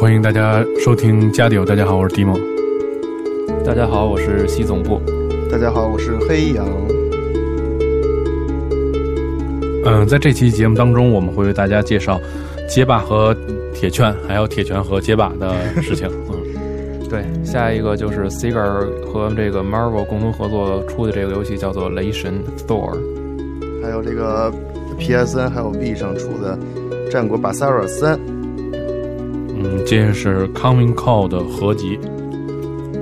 欢迎大家收听加迪欧。大家好，我是迪蒙。大家好，我是西总部。大家好，我是黑羊。嗯，在这期节目当中，我们会为大家介绍街霸和铁拳，还有铁拳和街霸的事情。嗯，对，下一个就是 Sega 和这个 Marvel 共同合作出的这个游戏叫做《雷神 Thor》，还有这个 PSN 还有 B 上出的《战国巴塞尔三》。嗯，这是 Coming Call 的合集。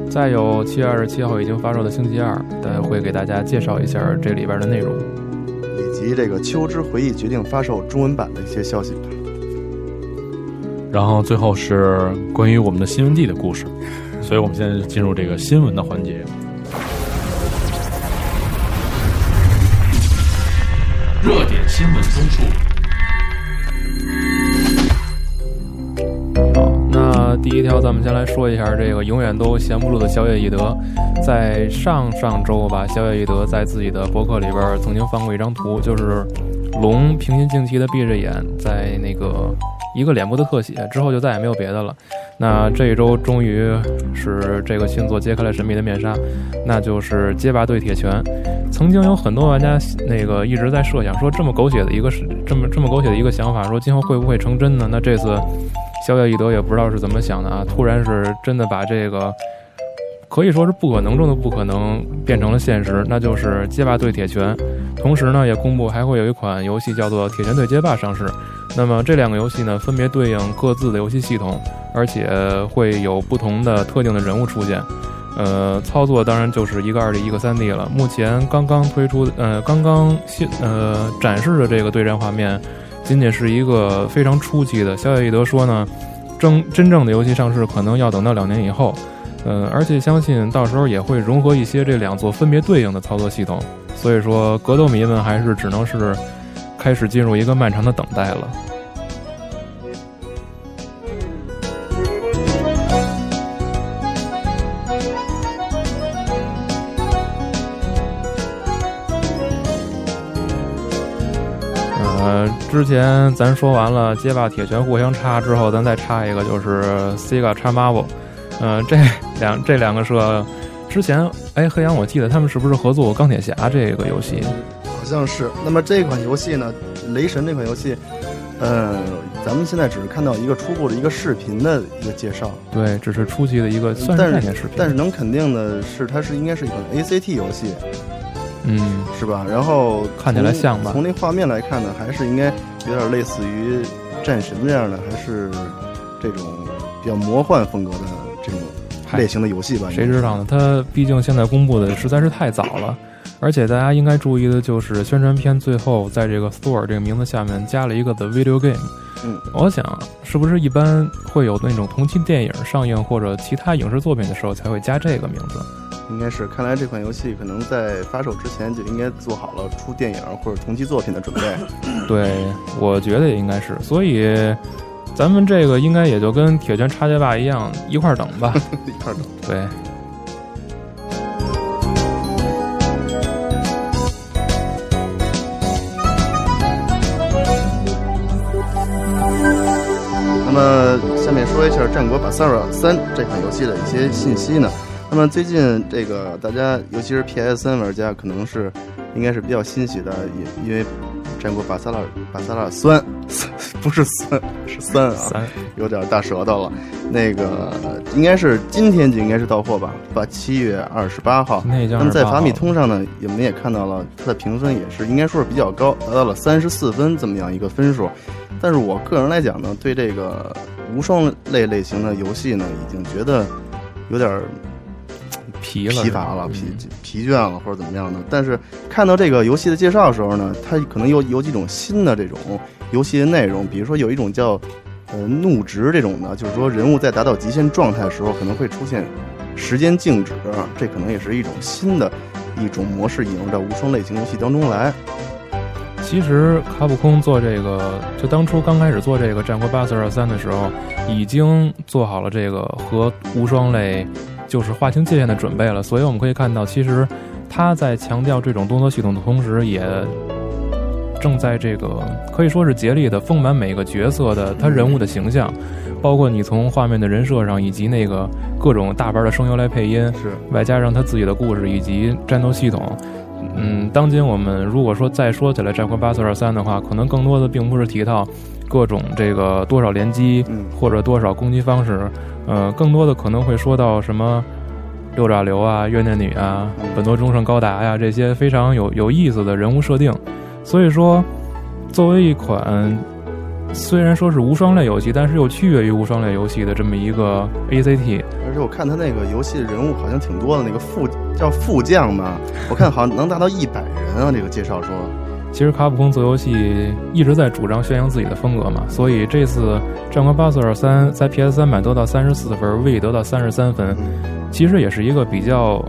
再有七月二十七号已经发售的《星期二》，大家会给大家介绍一下这里边的内容。以及这个《秋之回忆》决定发售中文版的一些消息吧。然后最后是关于我们的新闻地的故事，所以我们现在进入这个新闻的环节。热点新闻综述。第一条，咱们先来说一下这个永远都闲不住的小野义德。在上上周吧，小野义德在自己的博客里边曾经放过一张图，就是龙平心静气的闭着眼，在那个一个脸部的特写之后就再也没有别的了。那这一周终于是这个新作揭开了神秘的面纱，那就是街霸对铁拳。曾经有很多玩家那个一直在设想说，这么狗血的一个是这么这么狗血的一个想法，说今后会不会成真呢？那这次小野义德也不知道是怎么想的啊，突然是真的把这个。可以说是不可能中的不可能变成了现实，那就是街霸对铁拳。同时呢，也公布还会有一款游戏叫做《铁拳对街霸》上市。那么这两个游戏呢，分别对应各自的游戏系统，而且会有不同的特定的人物出现。呃，操作当然就是一个二 D 一个三 D 了。目前刚刚推出，呃，刚刚新呃展示的这个对战画面，仅仅是一个非常初期的。小野义德说呢，真真正的游戏上市可能要等到两年以后。呃，而且相信到时候也会融合一些这两座分别对应的操作系统，所以说格斗迷们还是只能是开始进入一个漫长的等待了。之前咱说完了街霸、铁拳互相插之后，咱再插一个，就是 Sega 插 Marvel。嗯，这两这两个社之前，哎，黑羊，我记得他们是不是合作过钢铁侠这个游戏？好像是。那么这款游戏呢，雷神这款游戏，嗯，咱们现在只是看到一个初步的一个视频的一个介绍。对，只是初期的一个算是概念视频。但是能肯定的是，它是应该是一款 ACT 游戏，嗯，是吧？然后看起来像吧？从那画面来看呢，还是应该有点类似于战神这样的，还是这种比较魔幻风格的。这种类型的游戏吧，谁知道呢？它毕竟现在公布的实在是太早了，而且大家应该注意的就是宣传片最后在这个 Store 这个名字下面加了一个 The Video Game。嗯，我想是不是一般会有那种同期电影上映或者其他影视作品的时候才会加这个名字？应该是，看来这款游戏可能在发售之前就应该做好了出电影或者同期作品的准备。对，我觉得也应该是，所以。咱们这个应该也就跟铁拳插街霸一样，一块儿等吧，一块儿等。对。那么，下面说一下《战国巴萨尔三》这款游戏的一些信息呢。那么最近这个大家，尤其是 PS3 玩家，可能是应该是比较欣喜的，因因为。战国巴萨拉巴萨拉酸，不是酸是酸啊，有点大舌头了。那个应该是今天就应该是到货吧？吧，七月二十八号。那么在法米通上呢，我们也看到了它的评分也是应该说是比较高，达到了三十四分这么样一个分数。但是我个人来讲呢，对这个无双类类型的游戏呢，已经觉得有点疲了，疲乏了、嗯疲疲倦了或者怎么样的。但是看到这个游戏的介绍的时候呢，它可能有有几种新的这种游戏的内容，比如说有一种叫呃怒值这种的，就是说人物在达到极限状态的时候可能会出现时间静止，这可能也是一种新的一种模式引入到无双类型游戏当中来。其实卡普空做这个，就当初刚开始做这个《战国八四二三》的时候，已经做好了这个和无双类就是划清界限的准备了。所以我们可以看到，其实他在强调这种动作系统的同时，也正在这个可以说是竭力的丰满每个角色的他人物的形象，包括你从画面的人设上，以及那个各种大牌的声优来配音，是外加上他自己的故事以及战斗系统。嗯，当今我们如果说再说起来《战魂八四二三》的话，可能更多的并不是提到各种这个多少连击嗯或者多少攻击方式，呃，更多的可能会说到什么六爪流啊、怨念女啊、嗯本多忠胜高达呀、这些非常有有意思的人物设定。所以说，作为一款虽然说是无双类游戏，但是又区别于无双类游戏的这么一个 ACT，而且我看他那个游戏人物好像挺多的，那个副叫副将吧，我看好像能达到一百人啊。这个介绍说，其实卡普空做游戏一直在主张宣扬自己的风格嘛，所以这次《战国八四二三》在 PS 三版得到三十四分，V 得到三十三分，嗯，其实也是一个比较，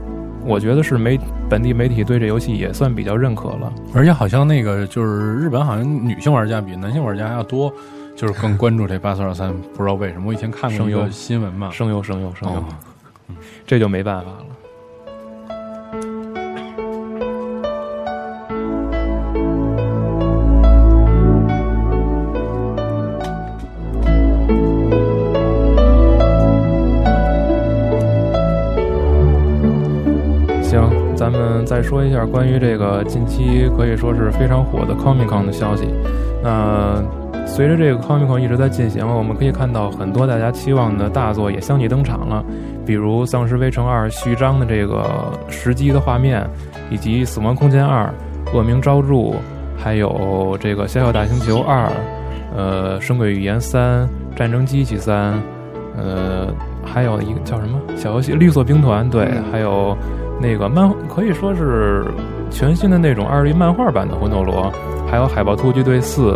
我觉得是媒本地媒体对这游戏也算比较认可了。而且好像那个就是日本好像女性玩家比男性玩家要多，就是更关注这八四二三，不知道为什么。我以前看过一个新闻嘛，声优，声优，声优，哦这就没办法了。再说一下关于这个近期可以说是非常火的 Comic Con 的消息。那随着这个 Comic Con 一直在进行，我们可以看到很多大家期望的大作也相继登场了，比如《丧尸围城二》序章的这个实机的画面，以及《死亡空间二》《恶名昭著》，还有这个《小小大星球二》，呃，《神鬼语言三》《战争机器三》，呃，还有一个叫什么小游戏《绿色兵团》，对，还有那个漫，可以说是全新的那种二 D 漫画版的魂斗罗，还有《海豹突击队四》，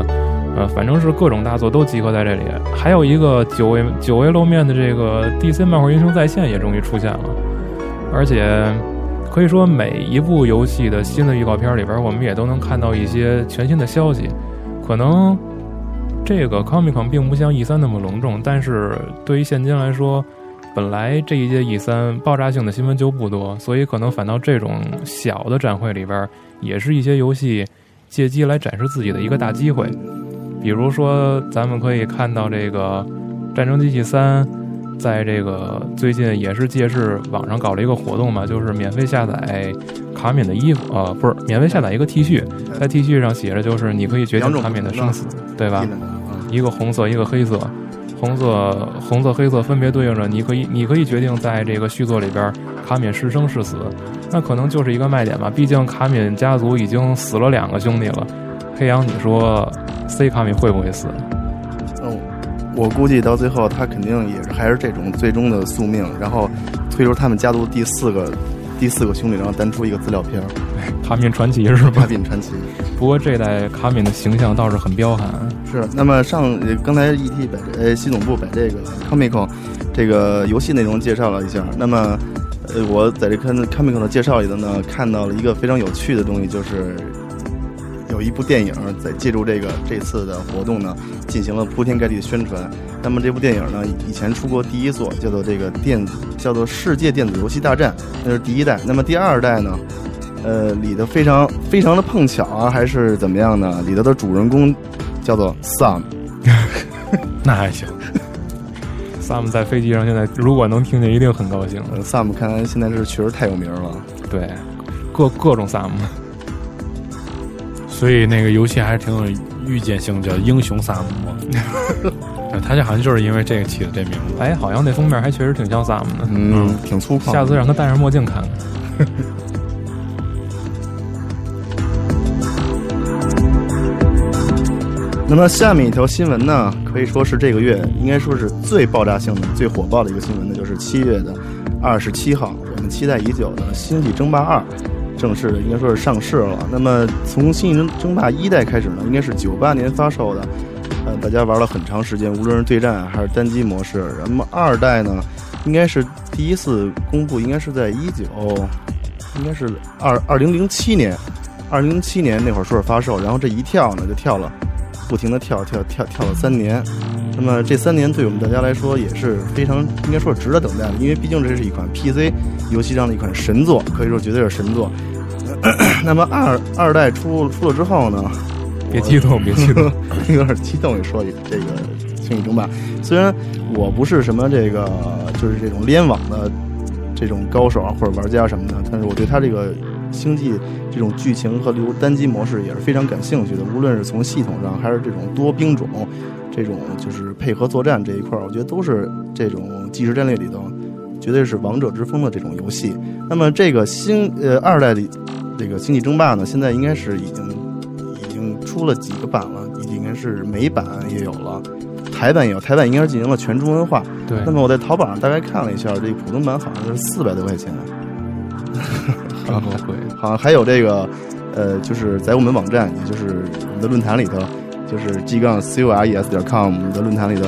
呃，反正是各种大作都集合在这里。还有一个久未久未露面的这个 DC 漫画英雄在线也终于出现了，而且可以说每一部游戏的新的预告片里边，我们也都能看到一些全新的消息。可能这个 Comic Con 并不像 E 三那么隆重，但是对于现今来说，本来这一届 E 三爆炸性的新闻就不多，所以可能反倒这种小的展会里边，也是一些游戏借机来展示自己的一个大机会。比如说，咱们可以看到这个《战争机器三》在这个最近也是借势网上搞了一个活动嘛，就是免费下载卡敏的衣服，呃，不是免费下载一个 T 恤，在 T 恤上写着就是你可以决定卡敏的生死，对吧？一个红色，一个黑色，红色、红色、黑色分别对应着你可以，你可以决定在这个续作里边卡敏是生是死，那可能就是一个卖点吧。毕竟卡敏家族已经死了两个兄弟了。黑羊，你说 C 卡敏会不会死？嗯，我估计到最后他肯定也是还是这种最终的宿命，然后推出他们家族第四个第四个兄弟，然后单出一个资料片儿卡敏传奇是《卡吧？宾传奇》。不过这代卡敏的形象倒是很彪悍。是，那么上呃刚才 ET 把这呃系统部把这个 Comic 这个游戏内容介绍了一下，那么呃我在这看 Comic 的介绍里头呢，看到了一个非常有趣的东西，就是有一部电影在借助这个这次的活动呢，进行了铺天盖地的宣传。那么这部电影呢，以前出过第一作，叫做这个电子叫做《世界电子游戏大战》，那是第一代。那么第二代呢，呃，里头非常非常的碰巧啊，还是怎么样呢？里头的主人公叫做 Sam。那还行。Sam 在飞机上现在如果能听见，一定很高兴。呃，Sam 看来现在是确实太有名了。对，各各种 Sam。所以那个游戏还是挺有预见性，叫英雄萨姆。对 他这好像就是因为这个起的这名字。哎，好像那封面还确实挺像 Sam 的。嗯，挺粗犷。下次让他戴上墨镜看看。那么下面一条新闻呢，可以说是这个月应该说是最爆炸性的、最火爆的一个新闻呢，就是七月的二十七号，我们期待已久的《星际争霸二》正式的应该说是上市了。那么从《星际争争霸一代》开始呢，应该是九八年发售的，呃，大家玩了很长时间，无论是对战还是单机模式。那么二代呢，应该是第一次公布，应该是在一九，应该是二二零零七年，二零零七年那会儿说是发售，然后这一跳呢就跳了，不停的跳跳跳跳了三年。那么这三年对我们大家来说也是非常应该说是值得等待的，因为毕竟这是一款 PC 游戏上的一款神作，可以说绝对是神作。那么二二代出出了之后呢，别激动，别激动，有点激动也。说这个《星际争霸》，虽然我不是什么这个就是这种联网的这种高手啊或者玩家什么的，但是我对他这个星际这种剧情和流单机模式也是非常感兴趣的。无论是从系统上还是这种多兵种。这种就是配合作战这一块儿，我觉得都是这种即时战略里头绝对是王者之风的这种游戏。那么这个星呃二代的这个星际争霸呢，现在应该是已经已经出了几个版了，已经应该是美版也有了，台版也有，台版应该是进行了全中文化。对。那么我在淘宝上大概看了一下，这个普通版好像是四百多块钱，很贵。好像还有这个呃，就是在我们网站，也就是我们的论坛里头。就是 G 杠 C O R E S 点 com 的论坛里头，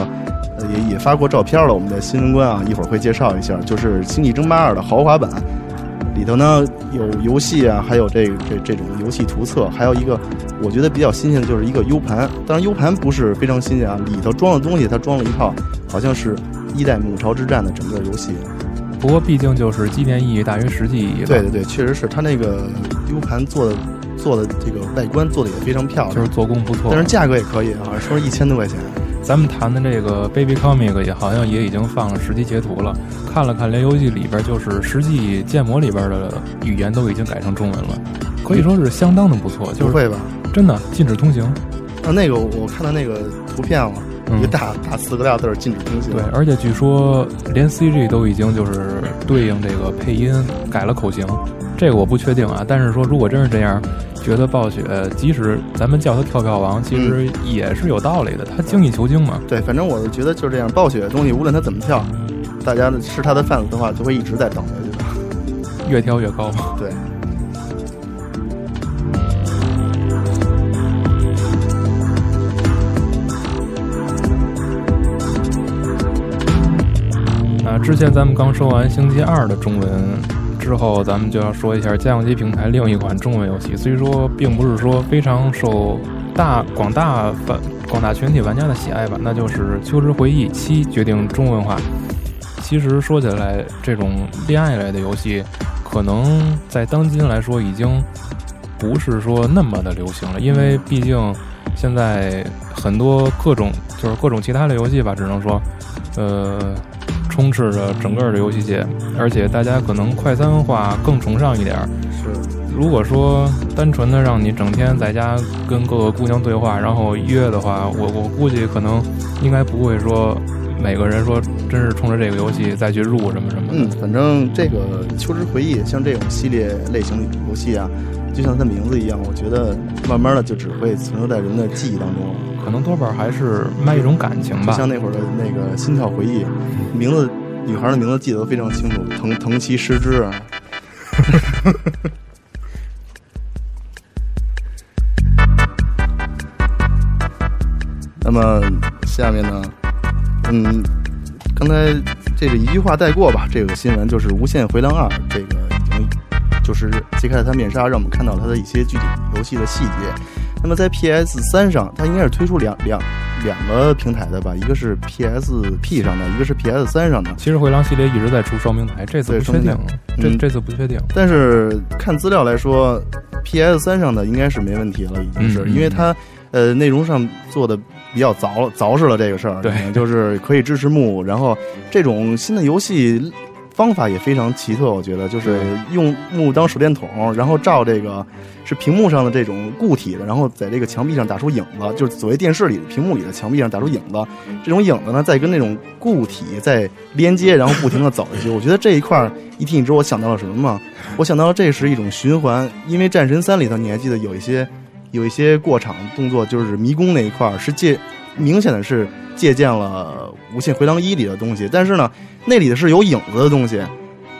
也也发过照片了。我们的新闻官啊，一会儿会介绍一下。就是《星际争霸二》的豪华版，里头呢有游戏啊，还有这这这种游戏图册，还有一个我觉得比较新鲜的就是一个 U 盘。当然 U 盘不是非常新鲜啊，里头装的东西它装了一套，好像是一代母巢之战的整个游戏。不过毕竟就是纪念意义大于实际意义。对对对，确实是它那个 U 盘做的。做的这个外观做的也非常漂亮，就是做工不错，但是价格也可以，好像说是一千多块钱。咱们谈的这个 Baby Comic 也好像也已经放了实际截图了，看了看，连游戏里边就是实际建模里边的语言都已经改成中文了，可以说是相当的不错。不会吧？真的禁止通行？啊，那个我看到那个图片了，一个大大四个大字禁止通行。对，而且据说连 CG 都已经就是对应这个配音改了口型，这个我不确定啊。但是说如果真是这样。觉得暴雪，即使咱们叫他跳票王，其实也是有道理的。他精益求精嘛。对，反正我是觉得就是这样。暴雪的东西，无论他怎么跳，大家是他的 fans 的话，就会一直在等下去的。越跳越高嘛。对。之前咱们刚说完《星期二》的中文。之后，咱们就要说一下家用机平台另一款中文游戏。虽说并不是说非常受大广大反广大群体玩家的喜爱吧，那就是《秋之回忆七》决定中文化。其实说起来，这种恋爱类的游戏，可能在当今来说已经不是说那么的流行了，因为毕竟现在很多各种就是各种其他的游戏吧，只能说，呃。充斥着整个的游戏界，而且大家可能快餐化更崇尚一点。是，如果说单纯的让你整天在家跟各个姑娘对话，然后约的话，我我估计可能应该不会说每个人说真是冲着这个游戏再去入什么什么。嗯，反正这个《秋之回忆》像这种系列类型的游戏啊，就像它名字一样，我觉得慢慢的就只会存留在人的记忆当中。可能多半还是卖一种感情吧，像那会儿的那个心跳回忆，名字女孩的名字记得都非常清楚，藤藤崎诗织。那么下面呢，嗯，刚才这是一句话带过吧。这个新闻就是《无限回廊二》，这个就是揭开了它面纱，让我们看到它的一些具体游戏的细节。那么在 PS 三上，它应该是推出两两两个平台的吧？一个是 PSP 上的，一个是 PS 三上的。其实回廊系列一直在出双平台，这次不确定。这这次不确定。但是看资料来说，PS 三上的应该是没问题了，已经是，因为它呃内容上做的比较凿凿实了这个事儿。对，就是可以支持木，然后这种新的游戏。方法也非常奇特，我觉得就是用木当手电筒，然后照这个是屏幕上的这种固体的，然后在这个墙壁上打出影子，就是所谓电视里屏幕里的墙壁上打出影子。这种影子呢，再跟那种固体在连接，然后不停的走下去。我觉得这一块一听，你知道我想到了什么吗？我想到了这是一种循环，因为战神三里头你还记得有一些有一些过场动作，就是迷宫那一块是借明显的是借鉴了无限回廊一里的东西，但是呢。那里的是有影子的东西，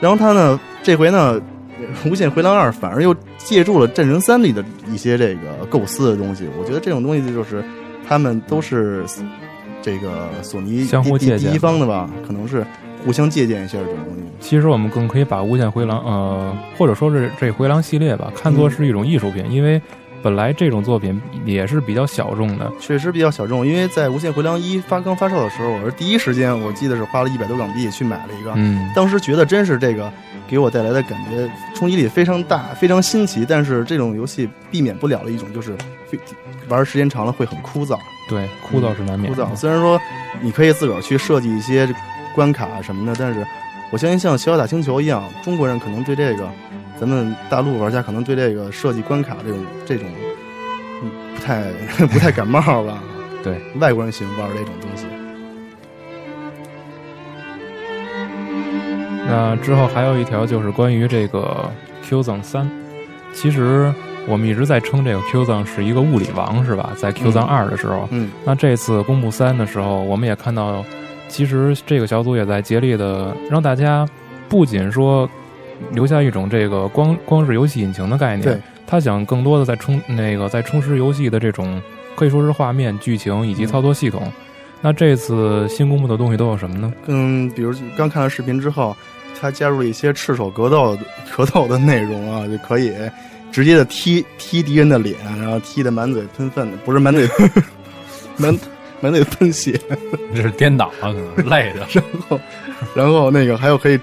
然后他呢，这回呢，《无限回廊二》反而又借助了《战神三》里的一些这个构思的东西。我觉得这种东西就是他们都是这个索尼相互借鉴第第一方的吧，可能是互相借鉴一下这种东西。其实我们更可以把《无限回廊》呃，或者说是这回廊系列吧，看作是一种艺术品，因为本来这种作品也是比较小众的。确实比较小众，因为在《无限回廊一》发刚发售的时候，我是第一时间，我记得是花了一百多港币去买了一个。嗯，当时觉得真是这个给我带来的感觉冲击力非常大，非常新奇。但是这种游戏避免不了的一种就是玩时间长了会很枯燥，对，枯燥是难免的。枯燥。虽然说你可以自个儿去设计一些关卡什么的，但是我相信像《小小大星球》一样，中国人可能对这个，咱们大陆玩家可能对这个设计关卡这种这种，嗯，不太 不太感冒吧。对，外国人喜欢玩这种东西。那之后还有一条就是关于这个 Q 藏三，其实我们一直在称这个 Q 藏是一个物理王，是吧？在 Q 藏二的时候，嗯，那这次公布三的时候，我们也看到，其实这个小组也在竭力的让大家不仅说留下一种这个光光是游戏引擎的概对念，他想更多的在充那个在充实游戏的这种可以说是画面、剧情以及操作系统。那这次新公布的东西都有什么呢？嗯，比如刚看了视频之后，他加入了一些赤手格斗格斗的内容啊，就可以直接的踢踢敌人的脸，然后踢的满嘴喷粪的，不是满嘴 满满嘴喷血，这是颠倒了，可能累的。然后然后那个还有可以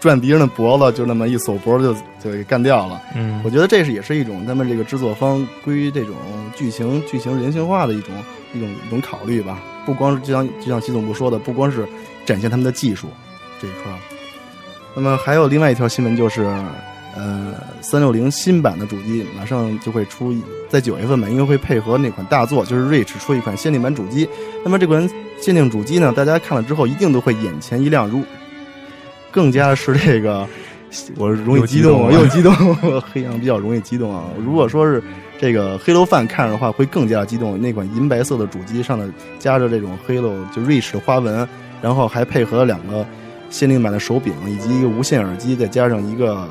转敌人的脖子，就那么一锁脖就就给干掉了。嗯我觉得这是也是一种他们这个制作方归于这种剧情剧情人性化的一种一种一种考虑吧。不光是就像就像习总部说的，不光是展现他们的技术这一块。那么还有另外一条新闻就是，呃，三六零新版的主机马上就会出，在九月份吧，因为会配合那款大作，就是 Reach 出一款限定版主机。那么这款限定主机呢，大家看了之后一定都会眼前一亮，如更加是这个，我容易激动啊，又又激动，黑羊比较容易激动啊。如果说是这个黑楼饭看着的话，会更加激动。那款银白色的主机上的加着这种黑楼就 Reach 的花纹，然后还配合了两个限定版的手柄以及一个无线耳机，再加上一个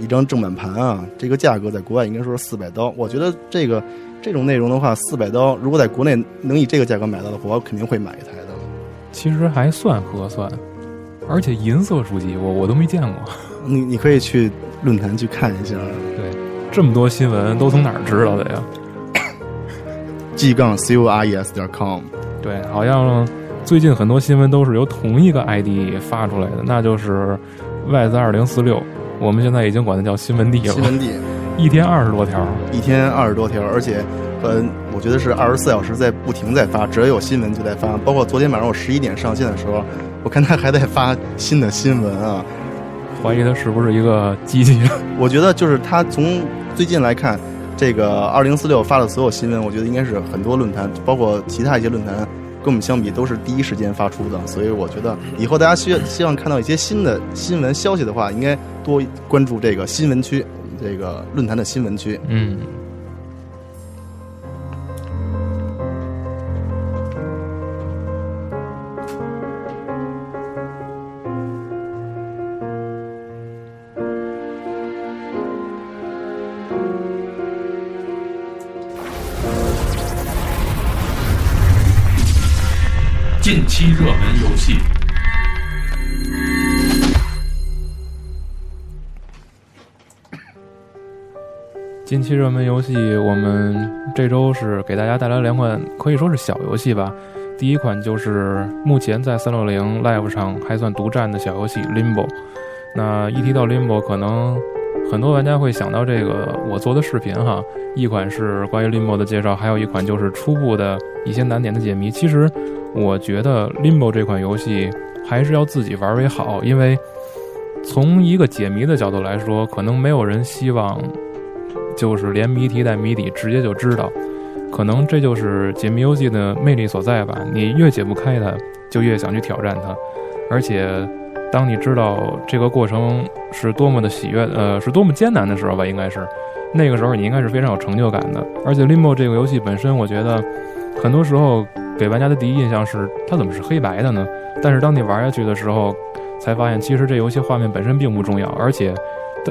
一张正版盘啊，这个价格在国外应该说是四百刀。我觉得这个这种内容的话，四百刀如果在国内能以这个价格买到的话，我肯定会买一台的。其实还算合算，而且银色主机我我都没见过。你你可以去论坛去看一下对，这么多新闻都从哪儿知道的呀？，g 杠 c u r e s 点 com。对，好像最近很多新闻都是由同一个 ID 发出来的，那就是 y z 二零四六。我们现在已经管它叫新闻地了，新闻地一天二十多条。一天二十多条，而且，呃，我觉得是二十四小时在不停在发，只要有新闻就在发。包括昨天晚上我十一点上线的时候，我看他还在发新的新闻啊。怀疑他是不是一个机器人？我觉得就是他从最近来看，这个二零四六发的所有新闻，我觉得应该是很多论坛，包括其他一些论坛，跟我们相比都是第一时间发出的。所以我觉得以后大家希希望看到一些新的新闻消息的话，应该多关注这个新闻区，这个论坛的新闻区。嗯，近期热门游戏，近期热门游戏，我们这周是给大家带来两款可以说是小游戏吧。第一款就是目前在三六零 Live 上还算独占的小游戏《Limbo》。那一提到 Limbo，可能很多玩家会想到这个我做的视频哈，一款是关于 Limbo 的介绍，还有一款就是初步的一些难点的解谜。其实我觉得 Limbo 这款游戏还是要自己玩为好，因为从一个解谜的角度来说，可能没有人希望就是连谜题带谜底直接就知道，可能这就是解谜游戏的魅力所在吧。你越解不开它，就越想去挑战它，而且当你知道这个过程是多么的喜悦，呃，是多么艰难的时候吧，应该是那个时候你应该是非常有成就感的。而且 Limbo 这个游戏本身，我觉得很多时候给玩家的第一印象是它怎么是黑白的呢？但是当你玩下去的时候，才发现其实这游戏画面本身并不重要，而且。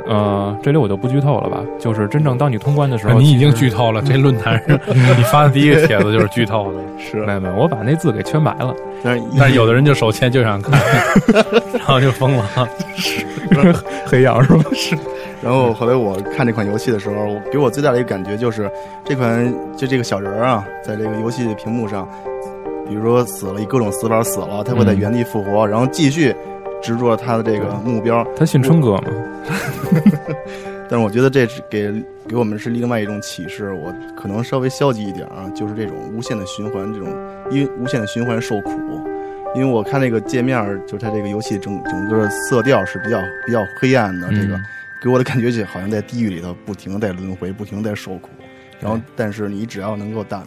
呃，这里我就不剧透了吧。就是真正当你通关的时候，你已经剧透了。这论坛上 你发的第一个帖子就是剧透的，是没有没有，我把那字给圈白了。但是但是有的人就手欠就想看，然后就疯了，是黑羊是吧？是。然后后来我看这款游戏的时候，给我最大的一个感觉就是，这款就这个小人儿啊，在这个游戏屏幕上，比如说死了，以各种死法死了，他会在原地复活，然后继续。执着他的这个目标，他信春哥吗？但是我觉得这是给给我们是另外一种启示。我可能稍微消极一点啊，就是这种无限的循环，这种因无限的循环受苦。因为我看那个界面，就是它这个游戏整整个色调是比较比较黑暗的，这个给我的感觉就好像在地狱里头不停的在轮回，不停的在受苦。然后，但是你只要能够达，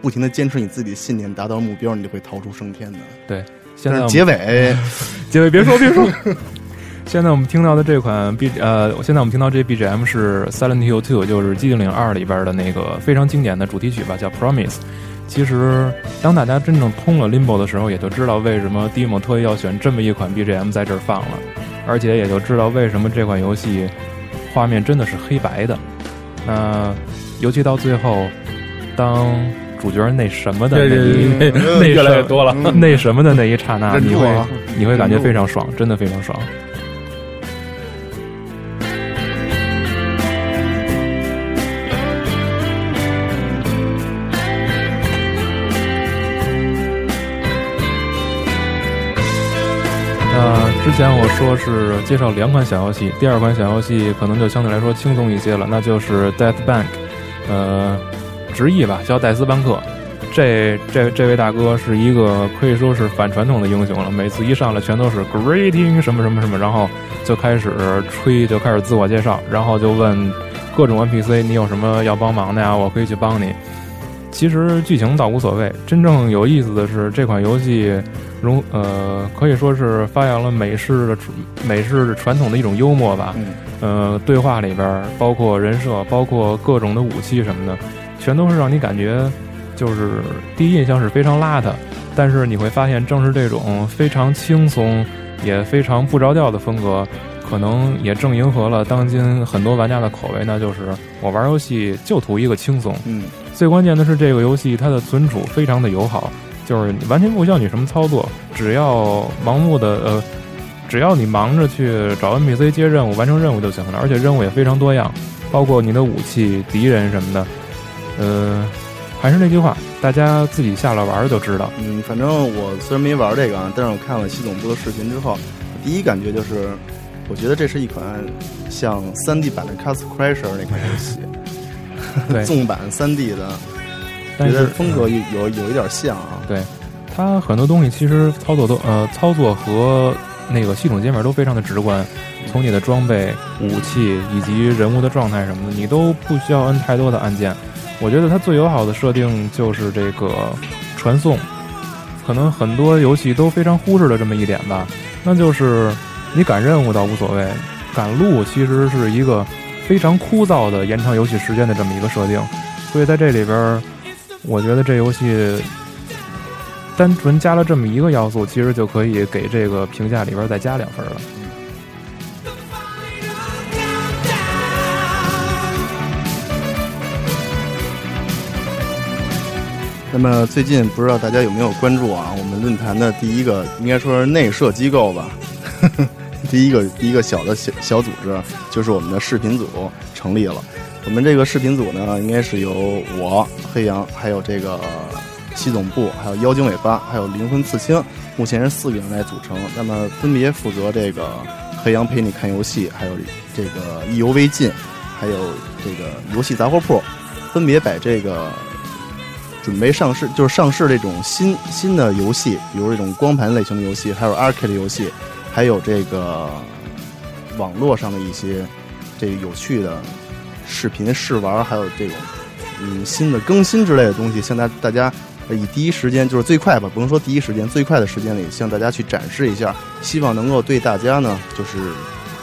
不停的坚持你自己的信念，达到目标，你就会逃出升天的。对。现在 结尾，结尾别说别说。现在我们听到的这款 B 呃，现在我们听到这 BGM 是《Silent Hill 2》，就是《寂静岭二》里边的那个非常经典的主题曲吧，叫《Promise》。其实，当大家真正通了 Limbo 的时候，也就知道为什么 Dimo 特意要选这么一款 BGM 在这儿放了，而且也就知道为什么这款游戏画面真的是黑白的。那尤其到最后，当主角那什么的那那那越来越多了，那什么的那一刹那，你会你会感觉非常爽，真的非常爽。那之前我说是介绍两款小游戏，第二款小游戏可能就相对来说轻松一些了，那就是《Death Bank》，呃。直译吧，叫戴斯班克。这这这位大哥是一个可以说是反传统的英雄了。每次一上来全都是 greeting 什么什么什么，然后就开始吹，就开始自我介绍，然后就问各种 NPC 你有什么要帮忙的呀？我可以去帮你。其实剧情倒无所谓，真正有意思的是这款游戏融呃可以说是发扬了美式的美式传统的一种幽默吧。呃，对话里边包括人设，包括各种的武器什么的。全都是让你感觉，就是第一印象是非常邋遢，但是你会发现，正是这种非常轻松，也非常不着调的风格，可能也正迎合了当今很多玩家的口味。那就是我玩游戏就图一个轻松。嗯，最关键的是这个游戏它的存储非常的友好，就是完全不需要你什么操作，只要盲目的呃，只要你忙着去找 NPC 接任务、完成任务就行了。而且任务也非常多样，包括你的武器、敌人什么的。呃，还是那句话，大家自己下了玩就知道。嗯，反正我虽然没玩这个啊，但是我看了系统部的视频之后，第一感觉就是，我觉得这是一款像三 D 版的《Castle Crasher》那款游戏，纵 版三 D 的，觉得风格有有有一点像啊。对，它很多东西其实操作都呃操作和那个系统界面都非常的直观，从你的装备、武器以及人物的状态什么的，你都不需要摁太多的按键。我觉得它最友好的设定就是这个传送，可能很多游戏都非常忽视了这么一点吧。那就是你赶任务倒无所谓，赶路其实是一个非常枯燥的延长游戏时间的这么一个设定。所以在这里边，我觉得这游戏单纯加了这么一个要素，其实就可以给这个评价里边再加两分了。那么最近不知道大家有没有关注啊？我们论坛的第一个应该说是内设机构吧，第一个一个小的小小组织就是我们的视频组成立了。我们这个视频组呢，应该是由我黑羊，还有这个西总部，还有妖精尾巴，还有灵魂刺青，目前是四个人来组成。那么分别负责这个黑羊陪你看游戏，还有这个意犹未尽，还有这个游戏杂货铺，分别把这个。准备上市，就是上市这种新新的游戏，比如这种光盘类型的游戏，还有 arcade 游戏，还有这个网络上的一些这个有趣的视频试玩，还有这种嗯新的更新之类的东西，向大大家以第一时间，就是最快吧，不能说第一时间，最快的时间里向大家去展示一下，希望能够对大家呢，就是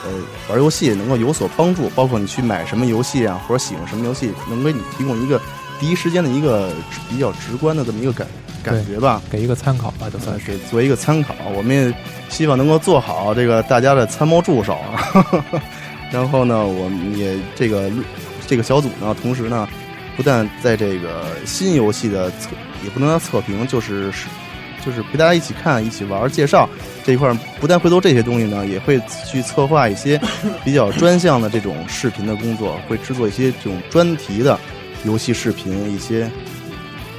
呃玩游戏能够有所帮助，包括你去买什么游戏啊，或者喜欢什么游戏，能给你提供一个。第一时间的一个比较直观的这么一个感感觉吧，给一个参考吧，就算是给做一个参考。我们也希望能够做好这个大家的参谋助手啊。然后呢，我们也这个这个小组呢，同时呢，不但在这个新游戏的测，也不能叫测评，就是就是陪大家一起看、一起玩、介绍这一块，不但会做这些东西呢，也会去策划一些比较专项的这种视频的工作，会制作一些这种专题的游戏视频，一些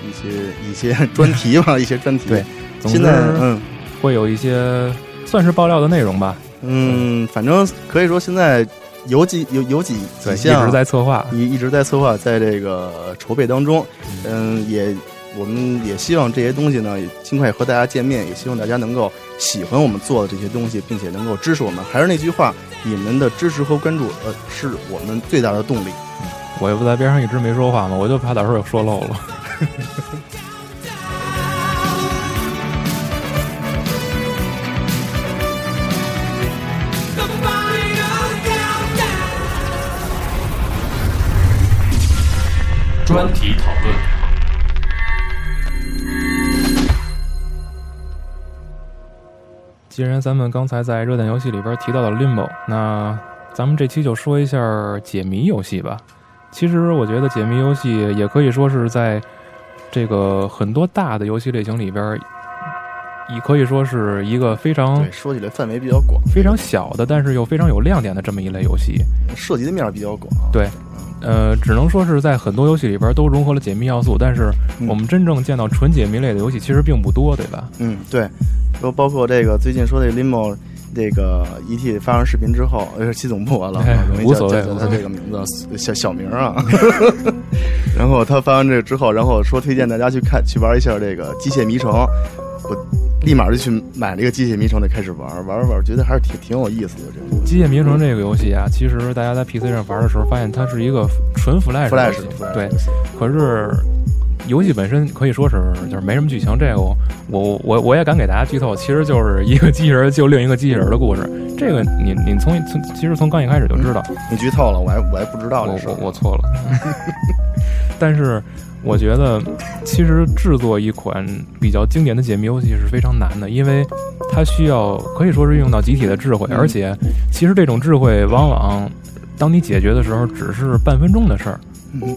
一些一些 专题吧，一些专题。对，现在嗯，会有一些算是爆料的内容吧。嗯，反正可以说现在有几有有几几项一直在策划，一一直在策划，在这个筹备当中。嗯，也我们也希望这些东西呢，也尽快和大家见面，也希望大家能够喜欢我们做的这些东西，并且能够支持我们。还是那句话，你们的支持和关注，呃，是我们最大的动力。我又不在边上一直没说话嘛，我就怕到时候又说漏了。专题讨论。既然咱们刚才在热点游戏里边提到了 Limbo，那咱们这期就说一下解谜游戏吧。其实我觉得解谜游戏也可以说是在这个很多大的游戏类型里边，也可以说是一个非常对说起来范围比较广，非常小的，但是又非常有亮点的这么一类游戏。涉及的面儿比较广。对，呃，只能说是在很多游戏里边都融合了解密要素，但是嗯我们真正见到纯解密类的游戏其实并不多，对吧？嗯，对，说包括这个最近说的 Limo 这个 ET 发完视频之后，呃，七总部完了，哎容易叫叫叫他这个名字小小名啊。然后他发完这个之后，然后说推荐大家去看去玩一下这个机械迷城，我立马就去买了一个机械迷城，就开始玩玩着玩着，觉得还是挺挺有意思的这个《机械迷城》这个游戏啊，其实大家在 PC 上玩的时候，发现它是一个纯 Flash 游 Flash 戏 Flash 对，可是游戏本身可以说是就是没什么剧情，这个我我我我也敢给大家剧透，其实就是一个机器人救另一个机器人的故事。这个你你从从其实从刚一开始就知道，你剧透了，我还我还不知道我这事儿我。我错了。但是我觉得，其实制作一款比较经典的解谜游戏是非常难的，因为它需要可以说是用到集体的智慧，嗯而且其实这种智慧往往当你解决的时候只是半分钟的事儿，嗯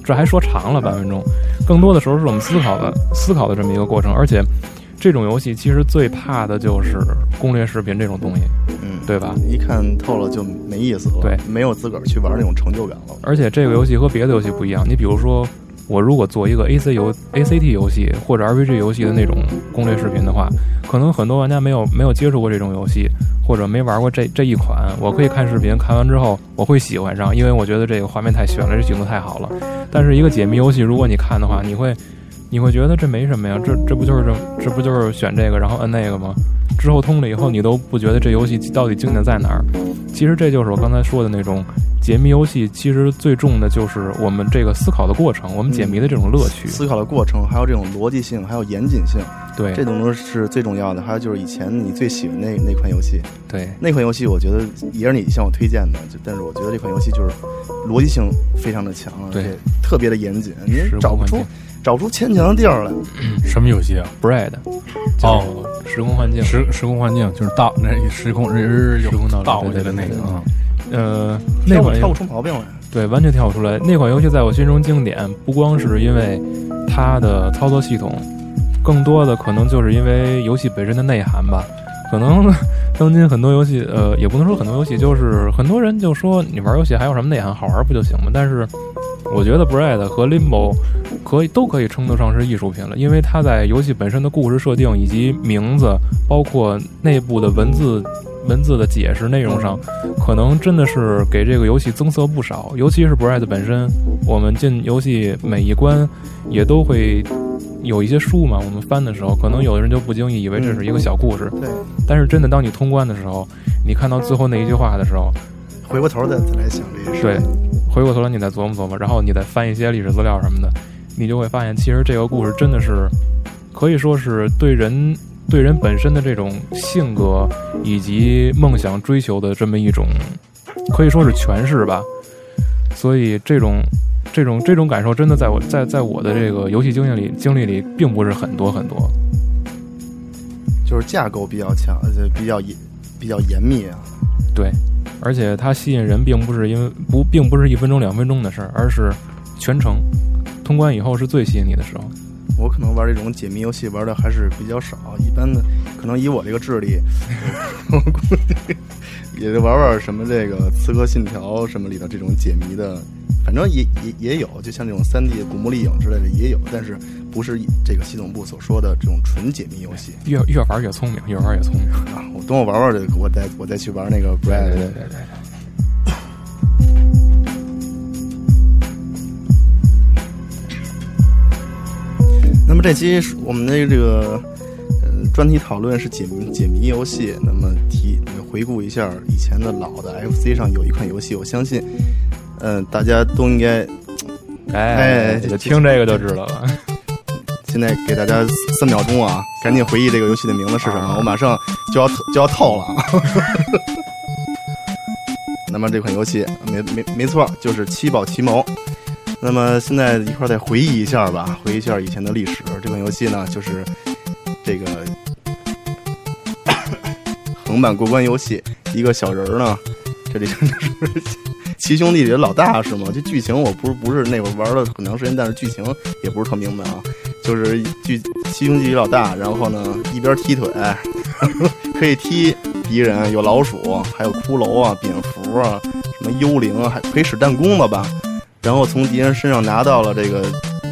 这还说长了半分钟，更多的时候是我们思考的思考的这么一个过程，而且。这种游戏其实最怕的就是攻略视频这种东西，嗯，对吧？一看透了就没意思了，对，没有自个儿去玩那种成就感了。而且这个游戏和别的游戏不一样，你比如说，我如果做一个 A C 游 A C T 游戏或者 R P G 游戏的那种攻略视频的话，可能很多玩家没有没有接触过这种游戏，或者没玩过这这一款，我可以看视频，看完之后我会喜欢上，因为我觉得这个画面太炫了，这景色太好了。但是一个解谜游戏，如果你看的话，你会你会觉得这没什么呀，这这不就是这这不就是选这个然后摁那个吗？之后通了以后，你都不觉得这游戏到底经典在哪儿？其实这就是我刚才说的那种解谜游戏，其实最重的就是我们这个思考的过程，我们解谜的这种乐趣。思考的过程，还有这种逻辑性，还有严谨性，对这种东西是最重要的。还有就是以前你最喜欢那那款游戏，对，那款游戏我觉得也是你向我推荐的，就但是我觉得这款游戏就是逻辑性非常的强，对而且特别的严谨，你找不出找不出牵强的地儿来。什么游戏啊？Bread，哦，时空幻境，时时空幻境就是倒那时空人人有时空倒流倒过去对对对的那个啊，呃，那款游挑不挑不出毛病来。对，完全跳不出来。那款游戏在我心中经典，不光是因为它的操作系统，更多的可能就是因为游戏本身的内涵吧。可能 当今很多游戏，呃，也不能说很多游戏，就是很多人就说你玩游戏还有什么内涵，好玩不就行吗？但是我觉得 Bread 和 Limbo 可以都可以称得上是艺术品了，因为它在游戏本身的故事设定以及名字，包括内部的文字文字的解释内容上，可能真的是给这个游戏增色不少。尤其是 Bread 本身，我们进游戏每一关也都会有一些书嘛，我们翻的时候，可能有的人就不经意以为这是一个小故事，对，但是真的当你通关的时候，你看到最后那一句话的时候，回过头再再来想这些事。对，回过头来你再琢磨琢磨，然后你再翻一些历史资料什么的，你就会发现，其实这个故事真的是可以说是对人对人本身的这种性格以及梦想追求的这么一种，可以说是诠释吧。所以这种这这种这种感受真的在我在在我的这个游戏经验里经历里并不是很多很多。就是架构比较强，而且比较严比较严密啊。对，而且它吸引人并不是因为不并不是一分钟两分钟的事儿，而是全程通关以后是最吸引你的时候。我可能玩这种解谜游戏玩的还是比较少，一般的可能以我这个智力，我估计也就玩玩什么这个《刺客信条》什么里头这种解谜的，反正也也也有，就像这种三 D 古墓丽影之类的也有，但是不是这个系统部所说的这种纯解谜游戏越越玩越聪明，越玩越聪明。啊。我等我玩玩这个，我再我再去玩那个 Bread。对对对。那么这期我们的这个呃专题讨论是解谜解谜游戏。那么提回顾一下以前的老的 FC 上有一款游戏，我相信，嗯、大家都应该哎听这个就知道了。现在给大家三秒钟啊，赶紧回忆这个游戏的名字是什么，我马上就要就要透了。那么这款游戏没没没错，就是七宝奇谋。那么现在一块儿再回忆一下吧，回忆一下以前的历史。这款游戏呢，就是这个横版过关游戏，一个小人儿呢，这里就是七兄弟里的老大是吗？这剧情我不是不是那会儿玩了很长时间，但是剧情也不是特明白啊。就是剧七兄弟里老大，然后呢一边踢腿，可以踢敌人，有老鼠，还有骷髅啊、蝙蝠啊、什么幽灵啊，还可以使弹弓了吧？然后从敌人身上拿到了这个，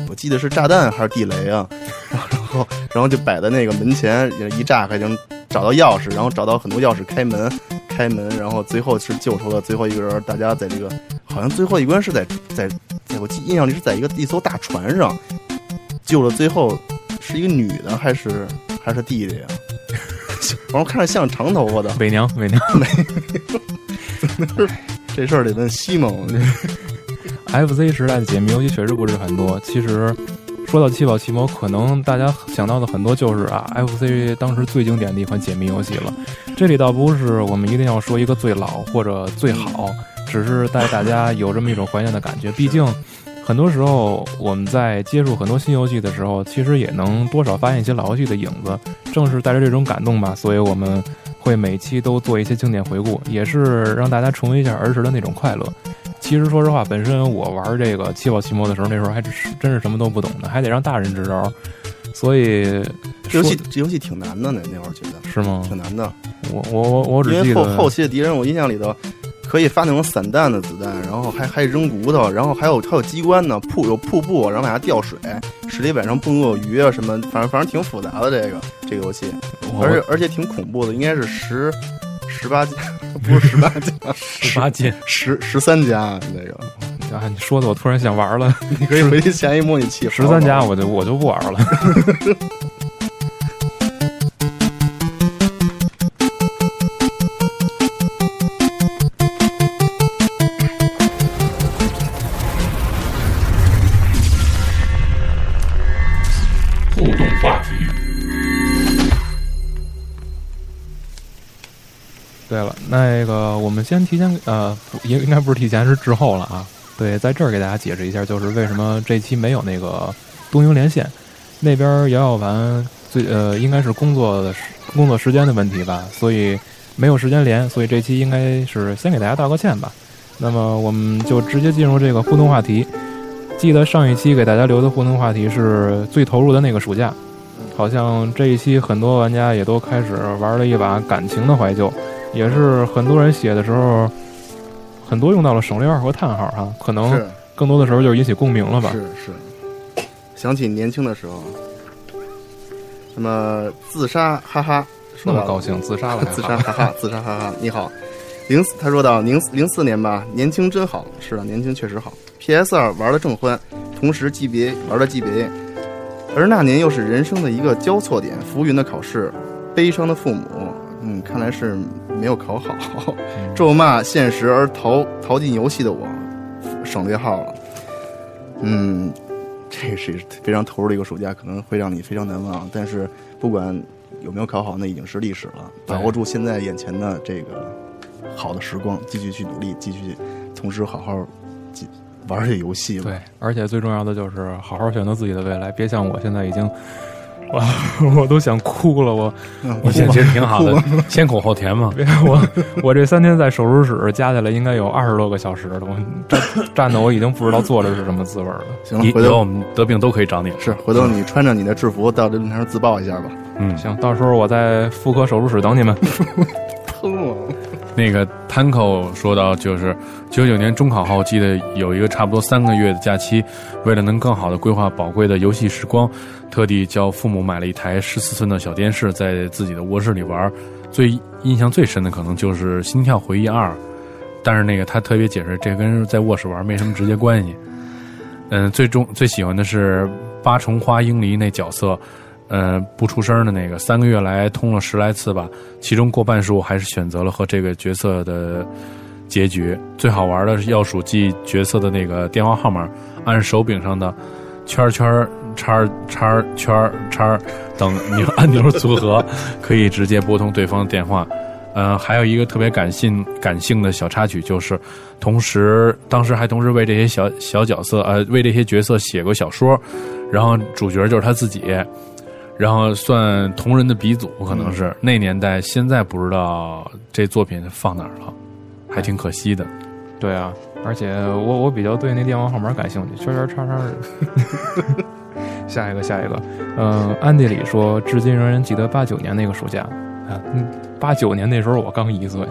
我记得是炸弹还是地雷啊？然后然后就摆在那个门前，一炸开就找到钥匙，然后找到很多钥匙开门，开门，然后最后是救出了最后一个人。大家在这个好像最后一关是在在在我记印象里是在一个一艘大船上救了，最后是一个女的还是还是弟弟呀？然后看着像长头发的，伪娘，伪娘。这事儿得问西蒙。FC 时代的解谜游戏确实不是很多。其实说到七宝奇谋，可能大家想到的很多就是啊，FC 当时最经典的一款解谜游戏了。这里倒不是我们一定要说一个最老或者最好，只是带大家有这么一种怀念的感觉。毕竟很多时候我们在接触很多新游戏的时候，其实也能多少发现一些老游戏的影子。正是带着这种感动吧，所以我们会每期都做一些经典回顾，也是让大家重温一下儿时的那种快乐。其实说实话，本身我玩这个七宝奇谋的时候，那时候还真是真是什么都不懂的，还得让大人支招。所以这游戏这游戏挺难的呢，那会儿觉得是吗？挺难的，我我我我只因为后后期的敌人，我印象里头可以发那种散弹的子弹，然后还还扔骨头，然后还有还有机关呢，瀑有瀑布，然后往下掉水，石里板上蹦鳄鱼啊什么，反正反正挺复杂的这个这个游戏，而且而且挺恐怖的，应该是十十八家，不是十八加，十八斤十十三家那个，啊！你说的我突然想玩了，你可以回去下一模拟器，十三家我就我就不玩了。那个我们先提前呃，应应该不是提前，是滞后了啊。对，在这儿给大家解释一下，就是为什么这期没有那个东营连线，那边姚耀凡最呃应该是工作的时工作时间的问题吧，所以没有时间连，所以这期应该是先给大家道个歉吧。那么我们就直接进入这个互动话题。记得上一期给大家留的互动话题是最投入的那个暑假，好像这一期很多玩家也都开始玩了一把感情的怀旧。也是很多人写的时候，很多用到了省略号和叹号哈，可能更多的时候就引起共鸣了吧。是是，想起年轻的时候，那么自杀，哈哈，说那么高兴，自杀了 自杀哈哈，自杀哈哈。你好，零四，他说到零零四年吧，年轻真好。是啊，年轻确实好。PS 二玩的正欢，同时 GBA 玩的 GBA，而那年又是人生的一个交错点，浮云的考试，悲伤的父母。嗯，看来是没有考好，咒骂现实而逃逃进游戏的我，省略号了。嗯，这是非常投入的一个暑假，可能会让你非常难忘。但是不管有没有考好，那已经是历史了。把握住现在眼前的这个好的时光，继续去努力，继续同时好好玩这游戏。对，而且最重要的就是好好选择自己的未来，别像我现在已经，哇，我都想哭了，我嗯，你现在其实挺好的，先苦后甜嘛。别 我我这三天在手术室加起来应该有二十多个小时了，我站站的我已经不知道坐着是什么滋味了。行了，回头我们得病都可以找你。是回头你穿着你的制服到这论坛上自爆一下吧。嗯，行，到时候我在妇科手术室等你们。喷我！那个 Tanko 说到，就是九九年中考后，记得有一个差不多三个月的假期，为了能更好的规划宝贵的游戏时光，特地叫父母买了一台十四寸的小电视，在自己的卧室里玩。最印象最深的可能就是《心跳回忆二》，但是那个他特别解释，这跟在卧室玩没什么直接关系。嗯，最终最喜欢的是八重花英梨那角色，呃，不出声的那个，三个月来通了十来次吧，其中过半数还是选择了和这个角色的结局。最好玩的是要数记角色的那个电话号码，按手柄上的圈圈叉叉圈叉等按钮组合，可以直接拨通对方的电话。呃，还有一个特别感性感性的小插曲，就是同时当时还同时为这些小小角色呃为这些角色写过小说，然后主角就是他自己，然后算同人的鼻祖，可能是、那年代，现在不知道这作品放哪儿了，还挺可惜的。对啊，而且我我比较对那电话号码感兴趣，圈圈叉叉的。下一个，下一个，呃，安地里说，至今仍然记得八九年那个暑假。啊，嗯，八九年那时候我刚一岁，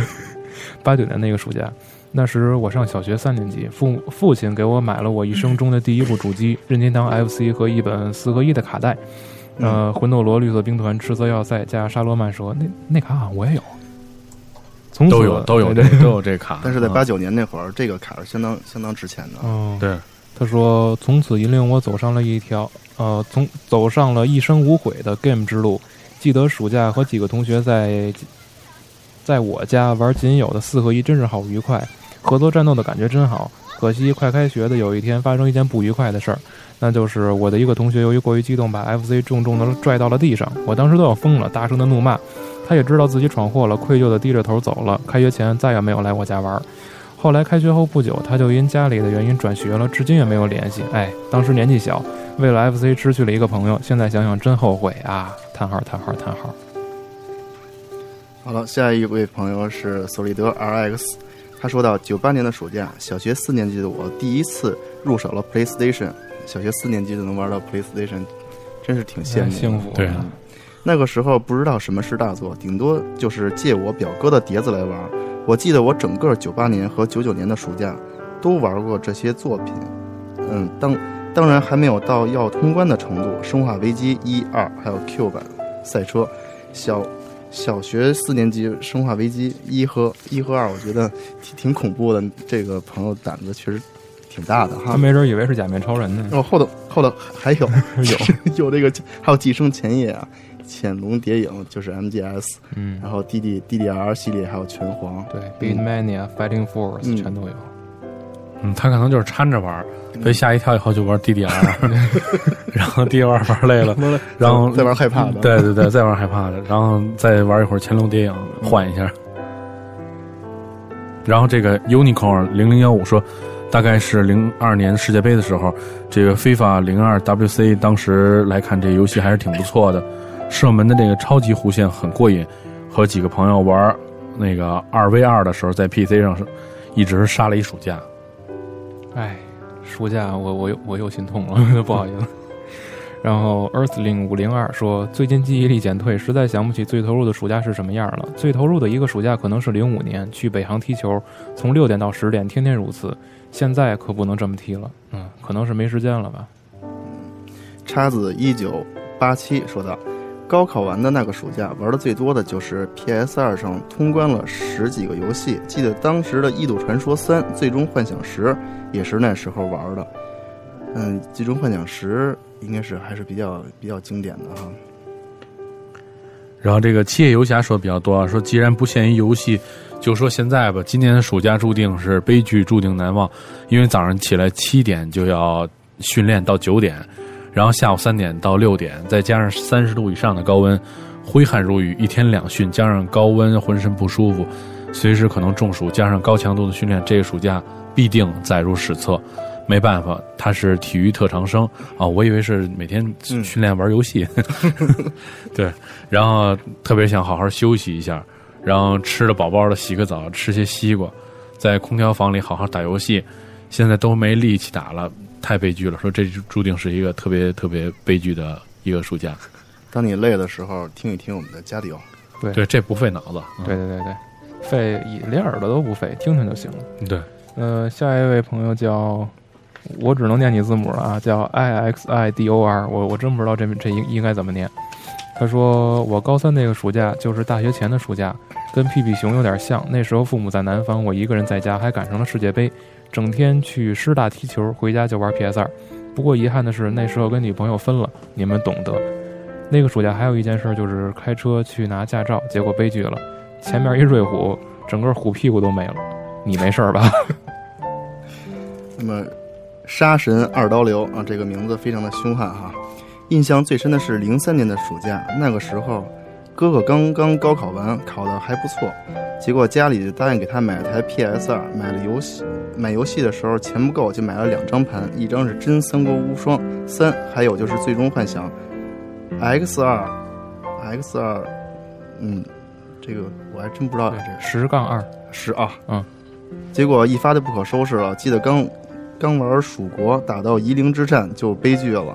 八九年那个暑假，那时我上小学三年级，父父亲给我买了我一生中的第一部主机 任天堂 FC 和一本四合一的卡带，呃，魂斗罗、绿色兵团、赤色要塞加沙罗曼蛇，那那卡好像我也有，从此都有都有这都有这卡，嗯但是在八九年那会儿，这个卡是相当相当值钱的。哦，对，他说：“从此引领我走上了一条呃，从走上了一生无悔的 game 之路。记得暑假和几个同学在在我家玩仅有的四合一，真是好愉快。合作战斗的感觉真好。可惜快开学的有一天发生一件不愉快的事儿，那就是我的一个同学由于过于激动，把 FC 重重的拽到了地上。我当时都要疯了，大声的怒骂。他也知道自己闯祸了，愧疚的低着头走了。开学前再也没有来我家玩。”后来开学后不久，他就因家里的原因转学了，至今也没有联系。哎，当时年纪小，为了 FC 失去了一个朋友，现在想想真后悔啊！叹号叹号叹号。好了，下一位朋友是索利德 RX，他说到九八年的暑假，小学四年级的我第一次入手了 PlayStation，小学四年级就能玩到 PlayStation，真是挺羡慕的。幸福。对啊那个时候不知道什么是大作，顶多就是借我表哥的碟子来玩。我记得我整个九八年和九九年的暑假都玩过这些作品。嗯，当当然还没有到要通关的程度，《生化危机》一、二，还有 Q 版赛车。小小学四年级，《生化危机》一和一和二，我觉得挺挺恐怖的。这个朋友胆子确实挺大的哈他。没准以为是假面超人呢。哦，后头后头还有 有，有这个还有寄生前夜啊，潜龙谍影就是 MGS，嗯，然后 D D D D R 系列还有拳皇，对，Beatmania、Fighting Force 嗯全都有。嗯，他可能就是掺着玩儿，被吓一跳以后就玩 DDR，然后 DDR 玩累了，然后再玩害怕的，对对对，再玩害怕的，然后再玩一会儿《乾隆谍影》，换一下。然后这个 Unicorn 零零幺五说，大概是零二年世界杯的时候，这个 FIFA 零二 WC 当时来看这游戏还是挺不错的，射门的这个超级弧线很过瘾，和几个朋友玩那个二 v 二的时候，在 PC 上是一直杀了一暑假。哎，暑假我我又我又心痛了，不好意思。然后 Earthling 五零二说，最近记忆力减退，实在想不起最投入的暑假是什么样了。最投入的一个暑假可能是零五年去北航踢球，从六点到十点，天天如此。现在可不能这么踢了，嗯，可能是没时间了吧。叉子一九八七说道：“高考完的那个暑假，玩的最多的就是 PS 二上通关了十几个游戏。记得当时的《异度传说三》《最终幻想十》也是那时候玩的。嗯，《最终幻想十》应该是还是比较比较经典的哈。然后这个七夜游侠说的比较多啊，说既然不限于游戏，就说现在吧，今年的暑假注定是悲剧，注定难忘，因为早上起来七点就要训练到九点，然后下午三点到六点，再加上三十度以上的高温，挥汗如雨，一天两训，加上高温浑身不舒服，随时可能中暑，加上高强度的训练，这个暑假必定载入史册。没办法，他是体育特长生啊，我以为是每天嗯。训练玩游戏，对，然后特别想好好休息一下，然后吃了饱饱的洗个澡，吃些西瓜，在空调房里好好打游戏，现在都没力气打了，太悲剧了。说这注定是一个特别特别悲剧的一个暑假。当你累的时候，听一听我们的加迪奥。对对，这不费脑子。嗯对对对对，费一连耳朵都不费，听听就行了。对，呃，下一位朋友叫，我只能念你字母了啊，叫 i x i d o r，我我真不知道这这应应该怎么念。他说我高三那个暑假就是大学前的暑假，跟屁屁熊有点像。那时候父母在南方，我一个人在家，还赶上了世界杯，整天去师大踢球，回家就玩 PS 二。不过遗憾的是，那时候跟女朋友分了，你们懂得。那个暑假还有一件事，就是开车去拿驾照，结果悲剧了，前面一瑞虎，整个虎屁股都没了。你没事吧？那么，杀神二刀流啊，这个名字非常的凶悍哈。印象最深的是零三年的暑假，那个时候哥哥刚刚高考完，考得还不错，结果家里就答应给他买了台 PS 二，买了游戏，买游戏的时候钱不够，就买了两张盘，一张是真三国无双三，还有就是最终幻想。X 二，X 二，嗯，这个我还真不知道。这个十杠二，十啊，嗯，结果一发就不可收拾了。记得刚刚玩蜀国，打到夷陵之战就悲剧了，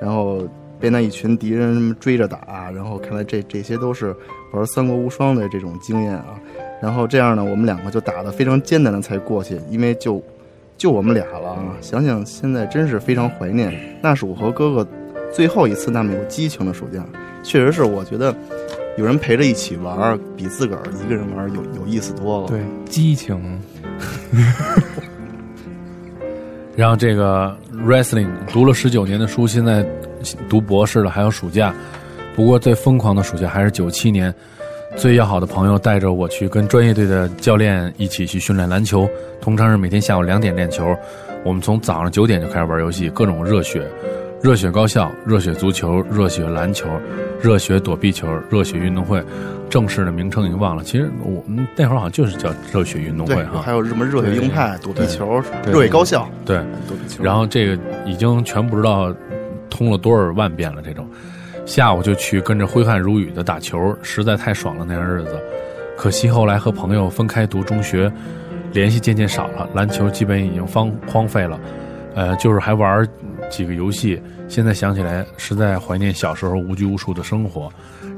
然后被那一群敌人追着打，然后看来这这些都是玩三国无双的这种经验啊。然后这样呢，我们两个就打得非常艰难的才过去，因为就就我们俩了啊。想想现在真是非常怀念，那是我和哥哥最后一次那么有激情的暑假。确实是，我觉得有人陪着一起玩，比自个儿一个人玩有有意思多了。对，激情。然后这个 wrestling 读了十九年的书，现在读博士了，还有暑假。不过最疯狂的暑假还是九七年，最要好的朋友带着我去跟专业队的教练一起去训练篮球，通常是每天下午两点练球。我们从早上九点就开始玩游戏，各种热血，热血高校、热血足球、热血篮球、热血躲避球、热血运动会。正式的名称已经忘了，其实我们那会儿好像就是叫热血运动会对，哈。还有什么热血鹰派、躲避球、热血高校、对，躲避球。然后这个已经全不知道通了多少万遍了。这种下午就去跟着挥汗如雨的打球，实在太爽了那样日子。可惜后来和朋友分开读中学，联系渐渐少了，篮球基本已经荒荒废了。呃，就是还玩几个游戏。现在想起来，实在怀念小时候无拘无束的生活。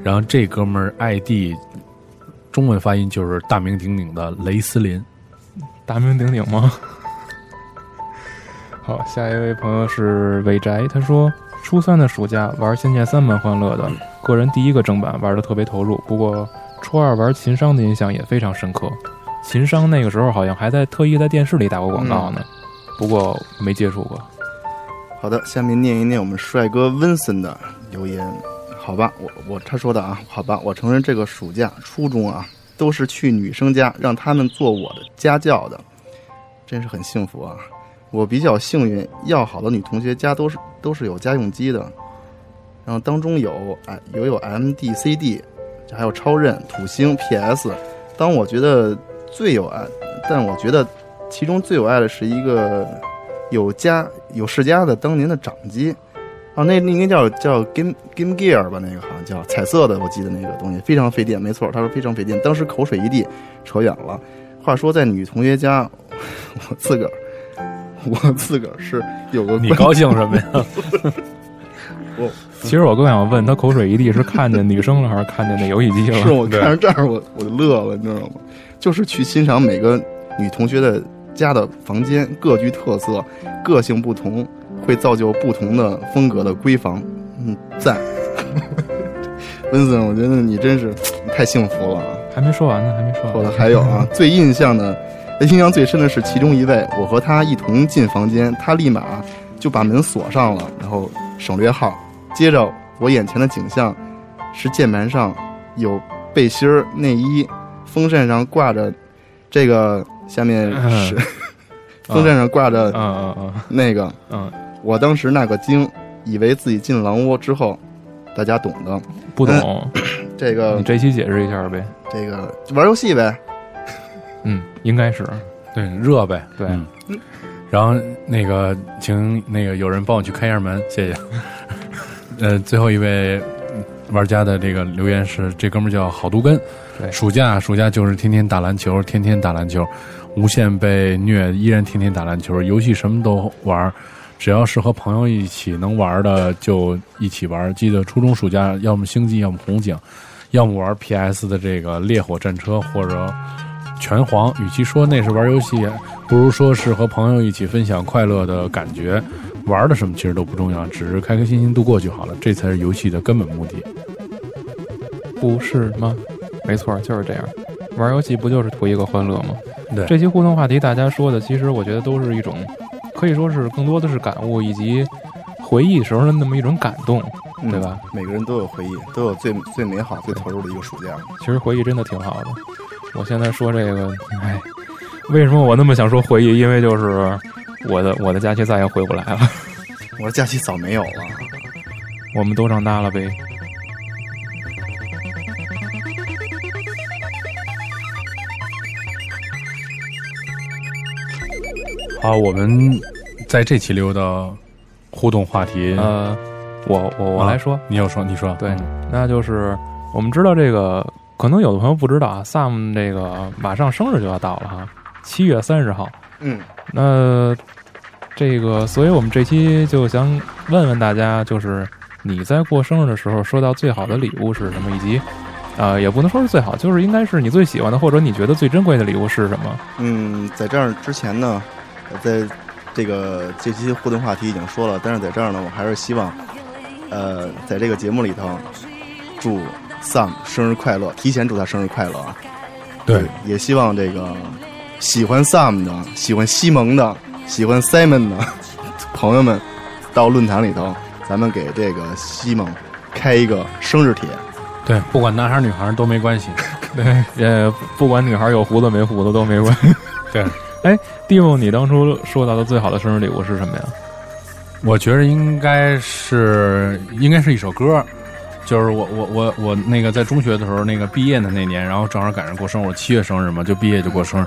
然后这哥们儿 ID 中文发音就是大名鼎鼎的雷斯林。大名鼎鼎吗？好，下一位朋友是伟宅，他说初三的暑假玩《仙剑三》蛮欢乐的，个人第一个正版玩的特别投入。不过初二玩秦商的印象也非常深刻，秦商那个时候好像还在特意在电视里打过广告呢，不过没接触过。好的，下面念一念我们帅哥温森的留言。好吧，我我他说的啊，好吧，我承认这个暑假初中啊，都是去女生家让他们做我的家教的，真是很幸福啊。我比较幸运，要好的女同学家都是都是有家用机的，然后当中有哎有有 MD、CD，还有超任、土星、PS。当我觉得最有爱，但我觉得其中最有爱的是一个有家有世嘉的当年的掌机。啊，那那应该叫叫 Game Game Gear 吧，那个好像叫彩色的，我记得那个东西非常费电，没错，他说非常费电，当时口水一地，扯远了。话说在女同学家，我 自个儿，我自个儿是有个你关高兴什么呀？我其实我更想问他口水一地是看见女生了还是看见那游戏机了？是我看着这儿我我就乐了，你知道吗？就是去欣赏每个女同学的家的房间，各具特色，个性不同，会造就不同的风格的闺房。嗯，赞。温森，我觉得你真是太幸福了啊！还没说完呢，还没说完我的还有啊，最印象的、印象最深的是其中一位，我和他一同进房间，他立马就把门锁上了，然后省略号。接着我眼前的景象是键盘上有背心儿、内衣，风扇上挂着这个，下面是、风扇上挂着嗯嗯那个。嗯 我当时那个惊，以为自己进狼窝之后，大家懂的。嗯，不懂，这个你这期解释一下呗。这个玩游戏呗，嗯，应该是。对，热呗，对嗯然后那个，请那个有人帮我去开一下门，谢谢。呃，最后一位玩家的这个留言是，这哥们儿叫郝都根，对暑假暑假就是天天打篮球，天天打篮球，无限被虐，依然天天打篮球，游戏什么都玩儿，只要是和朋友一起能玩的就一起玩儿。记得初中暑假，要么星际，要么红警，要么玩 PS 的这个烈火战车或者拳皇。与其说那是玩游戏，不如说是和朋友一起分享快乐的感觉。玩的什么其实都不重要，只是开开心心度过就好了，这才是游戏的根本目的。不是吗？没错，就是这样。玩游戏不就是图一个欢乐吗？对这期互动话题大家说的，其实我觉得都是一种，可以说是更多的是感悟以及回忆时候的那么一种感动，对吧？嗯每个人都有回忆，都有最最美好、最投入的一个暑假。其实回忆真的挺好的。我现在说这个，哎，为什么我那么想说回忆？因为就是我的我的假期再也回不来了。我的假期早没有了，我们都长大了呗。好，我们在这期留的互动话题，呃，我我我啊来说，你有说，你说，对嗯，那就是我们知道这个，可能有的朋友不知道啊，Sam 这个马上生日就要到了哈，七月三十号。嗯，那这个，所以我们这期就想问问大家，就是你在过生日的时候收到最好的礼物是什么，以及呃，也不能说是最好，就是应该是你最喜欢的，或者你觉得最珍贵的礼物是什么？嗯，在这儿之前呢，呃在这个这期互动话题已经说了，但是在这儿呢，我还是希望，呃，在这个节目里头，祝 Sam 生日快乐，提前祝他生日快乐啊！对，也希望这个喜欢 Sam 的、喜欢西蒙的、喜欢 Simon 的 朋友们，到论坛里头，咱们给这个西蒙开一个生日帖。对，不管男孩女孩都没关系。对，也不管女孩有胡子没胡子都没关系。对，哎，蒂姆，你当初收到的最好的生日礼物是什么呀？我觉得应该是应该是一首歌，就是我我我我那个在中学的时候，那个毕业的那年，然后正好赶上过生日，我七月生日嘛，就毕业就过生日，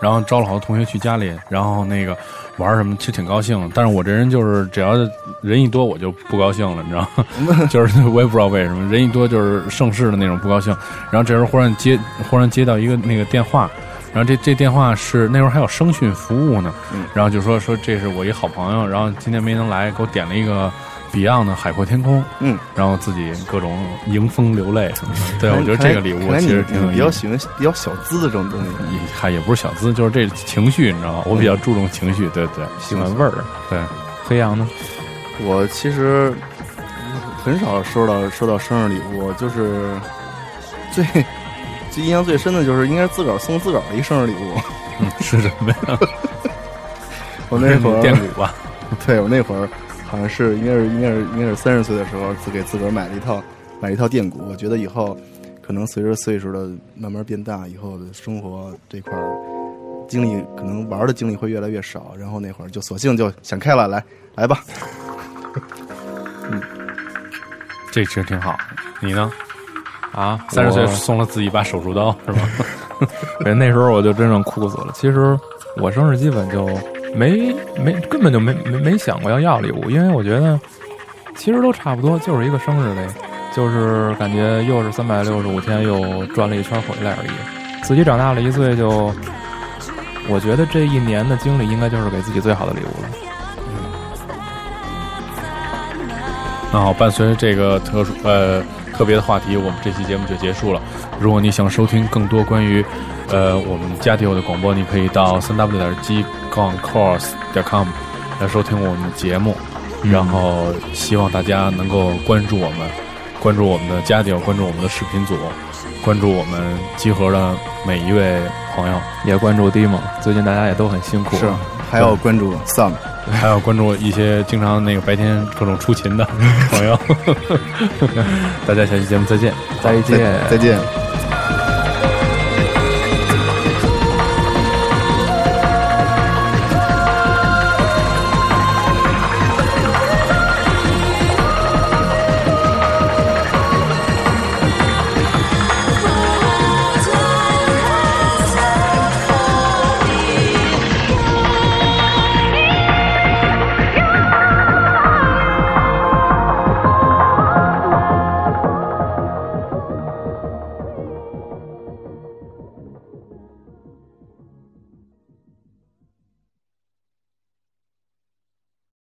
然后招了好多同学去家里，然后那个玩什么，其实挺高兴。但是我这人就是只要人一多，我就不高兴了，你知道吗？就是我也不知道为什么，人一多就是盛世的那种不高兴。然后这时候忽然接忽然接到一个那个电话。然后这这电话是那时候还有声讯服务呢，嗯然后就说说这是我一好朋友，然后今天没能来，给我点了一个 Beyond 的《海阔天空》，嗯，然后自己各种迎风流泪什么的。对，我觉得这个礼物其实挺有意思。喜欢比较小资的这种东西。也还也不是小资，就是这情绪，你知道吗？我比较注重情绪，对对喜欢味儿。对。黑羊呢？我其实很少收到收到生日礼物，就是 最最印象最深的就是应该是自个儿送自个儿的一生日礼物。嗯，是什么呀？我那会儿电鼓吧？对我那会儿好像是应该是应该是应该是三十岁的时候，自给自个儿买了一套买了一套电鼓。我觉得以后可能随着岁数的慢慢变大，以后的生活这块儿精力可能玩的精力会越来越少。然后那会儿就索性就想开了，来来吧。嗯这其实挺好。你呢？啊，三十岁送了自己一把手术刀，是吗？对，那时候我就真正哭死了。其实我生日基本就没没根本就没没没想过要要礼物，因为我觉得其实都差不多，就是一个生日呗，就是感觉又是三百六十五天又转了一圈回来而已。自己长大了一岁就，我觉得这一年的经历应该就是给自己最好的礼物了。那好，伴随着这个特殊呃特别的话题，我们这期节目就结束了。如果你想收听更多关于呃我们家庭的广播，你可以到三 w 点 g 杠 course 点 com 来收听我们的节目。然后希望大家能够关注我们，关注我们的家庭，关注我们的视频组，关注我们集合的每一位朋友，也关注 Dimo，最近大家也都很辛苦。是，还要关注 Sam。还要关注一些经常那个白天各种出勤的朋友。大家下期节目再见。再见。再见。